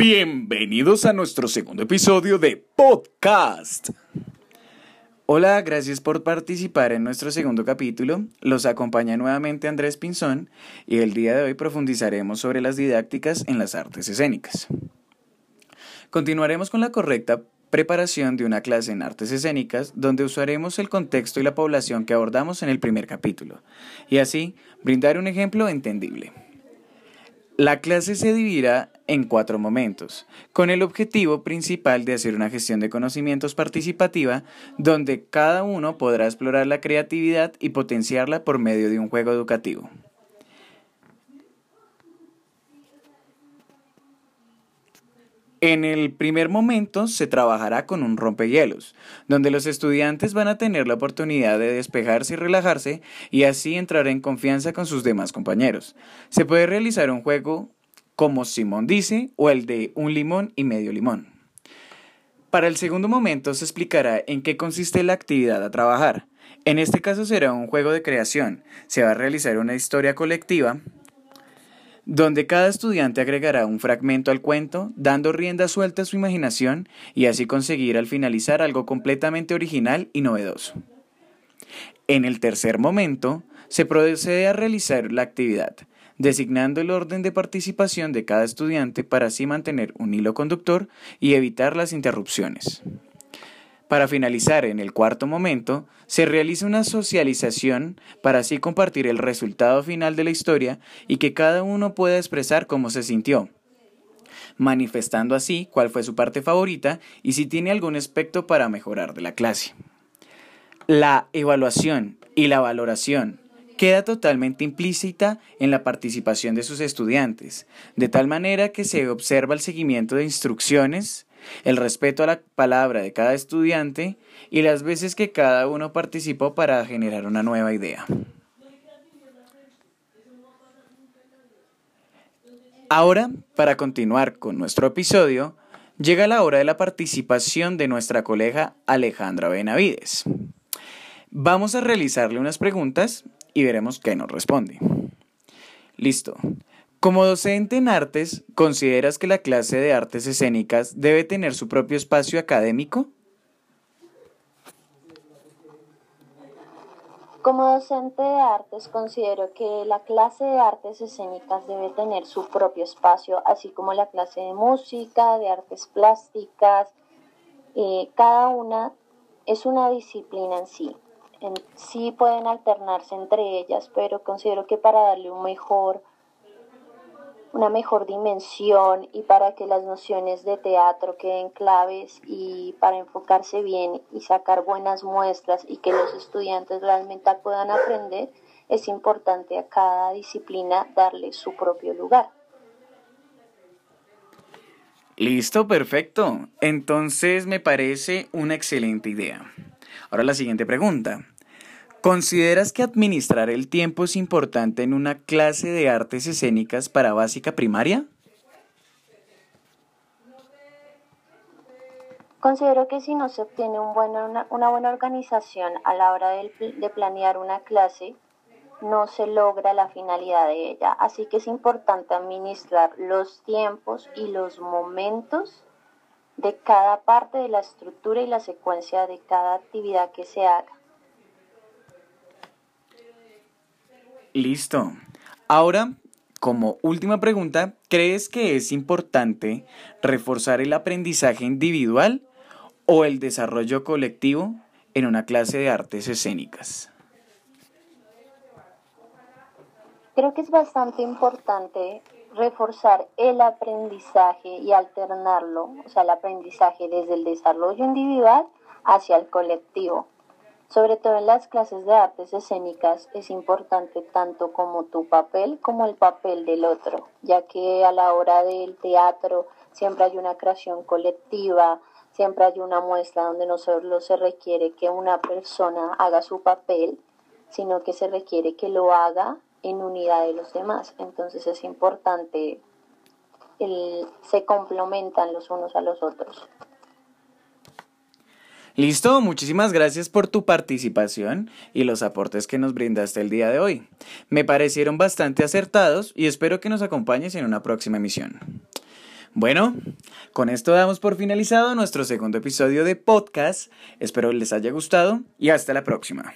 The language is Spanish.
Bienvenidos a nuestro segundo episodio de Podcast. Hola, gracias por participar en nuestro segundo capítulo. Los acompaña nuevamente Andrés Pinzón y el día de hoy profundizaremos sobre las didácticas en las artes escénicas. Continuaremos con la correcta preparación de una clase en artes escénicas donde usaremos el contexto y la población que abordamos en el primer capítulo y así brindar un ejemplo entendible. La clase se dividirá en cuatro momentos, con el objetivo principal de hacer una gestión de conocimientos participativa, donde cada uno podrá explorar la creatividad y potenciarla por medio de un juego educativo. En el primer momento se trabajará con un rompehielos, donde los estudiantes van a tener la oportunidad de despejarse y relajarse y así entrar en confianza con sus demás compañeros. Se puede realizar un juego como Simón dice o el de un limón y medio limón. Para el segundo momento se explicará en qué consiste la actividad a trabajar. En este caso será un juego de creación. Se va a realizar una historia colectiva donde cada estudiante agregará un fragmento al cuento, dando rienda suelta a su imaginación y así conseguir al finalizar algo completamente original y novedoso. En el tercer momento, se procede a realizar la actividad, designando el orden de participación de cada estudiante para así mantener un hilo conductor y evitar las interrupciones. Para finalizar, en el cuarto momento, se realiza una socialización para así compartir el resultado final de la historia y que cada uno pueda expresar cómo se sintió, manifestando así cuál fue su parte favorita y si tiene algún aspecto para mejorar de la clase. La evaluación y la valoración queda totalmente implícita en la participación de sus estudiantes, de tal manera que se observa el seguimiento de instrucciones, el respeto a la palabra de cada estudiante y las veces que cada uno participó para generar una nueva idea. Ahora, para continuar con nuestro episodio, llega la hora de la participación de nuestra colega Alejandra Benavides. Vamos a realizarle unas preguntas y veremos qué nos responde. Listo. Como docente en artes, ¿consideras que la clase de artes escénicas debe tener su propio espacio académico? Como docente de artes, considero que la clase de artes escénicas debe tener su propio espacio, así como la clase de música, de artes plásticas. Eh, cada una es una disciplina en sí. En, sí pueden alternarse entre ellas, pero considero que para darle un mejor una mejor dimensión y para que las nociones de teatro queden claves y para enfocarse bien y sacar buenas muestras y que los estudiantes realmente puedan aprender, es importante a cada disciplina darle su propio lugar. Listo, perfecto. Entonces me parece una excelente idea. Ahora la siguiente pregunta. ¿Consideras que administrar el tiempo es importante en una clase de artes escénicas para básica primaria? Considero que si no se obtiene una, buena organización a la hora de, planear una clase, no se logra la finalidad de ella. Así que es importante administrar los tiempos y los momentos de cada parte de la estructura y la secuencia de cada actividad que se haga. Listo. Ahora, como última pregunta, ¿crees que es importante reforzar el aprendizaje individual o el desarrollo colectivo en una clase de artes escénicas? Creo que es bastante importante reforzar el aprendizaje y alternarlo, o sea, el aprendizaje desde el desarrollo individual hacia el colectivo. Sobre todo en las clases de artes escénicas es importante tanto como tu papel como el papel del otro, ya que a la hora del teatro siempre hay una creación colectiva, siempre hay una muestra donde no solo se requiere que una persona haga su papel, sino que se requiere que lo haga en unidad de los demás. Entonces es importante, el, se complementan los unos a los otros. Listo, muchísimas gracias por tu participación y los aportes que nos brindaste el día de hoy. Me parecieron bastante acertados y espero que nos acompañes en una próxima emisión. Bueno, con esto damos por finalizado nuestro segundo episodio de podcast. Espero les haya gustado y hasta la próxima.